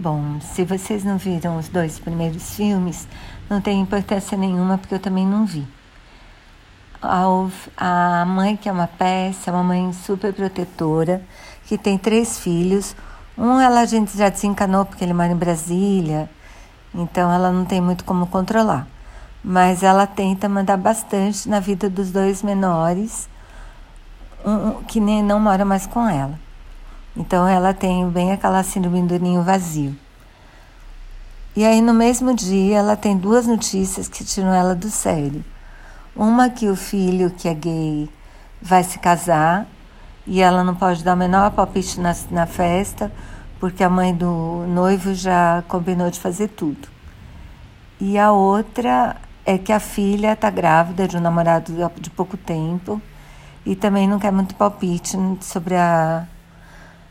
Bom, se vocês não viram os dois primeiros filmes, não tem importância nenhuma porque eu também não vi. A mãe, que é uma peça, é uma mãe super protetora, que tem três filhos. Um ela a gente já desencanou porque ele mora em Brasília, então ela não tem muito como controlar. Mas ela tenta mandar bastante na vida dos dois menores, um, que nem não mora mais com ela. Então ela tem bem aquela síndrome do ninho vazio. E aí no mesmo dia ela tem duas notícias que tiram ela do sério. Uma que o filho que é gay vai se casar e ela não pode dar o menor palpite na, na festa porque a mãe do noivo já combinou de fazer tudo. E a outra é que a filha está grávida de um namorado de pouco tempo e também não quer muito palpite sobre a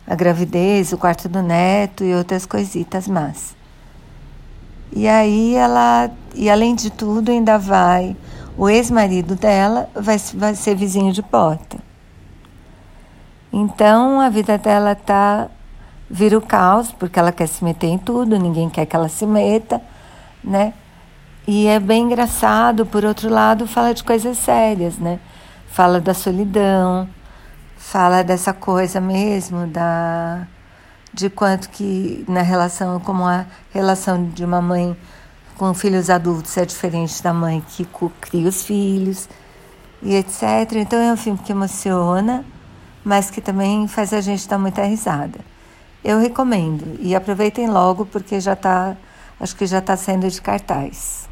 a gravidez, o quarto do neto e outras coisitas más. E aí ela, e além de tudo, ainda vai, o ex-marido dela vai, vai ser vizinho de porta. Então a vida dela tá vira o caos, porque ela quer se meter em tudo, ninguém quer que ela se meta, né? E é bem engraçado, por outro lado, fala de coisas sérias, né? Fala da solidão, fala dessa coisa mesmo da de quanto que na relação como a relação de uma mãe com filhos adultos é diferente da mãe que cria os filhos e etc. Então é um filme que emociona, mas que também faz a gente dar muita risada. Eu recomendo e aproveitem logo porque já está, acho que já está saindo de cartaz.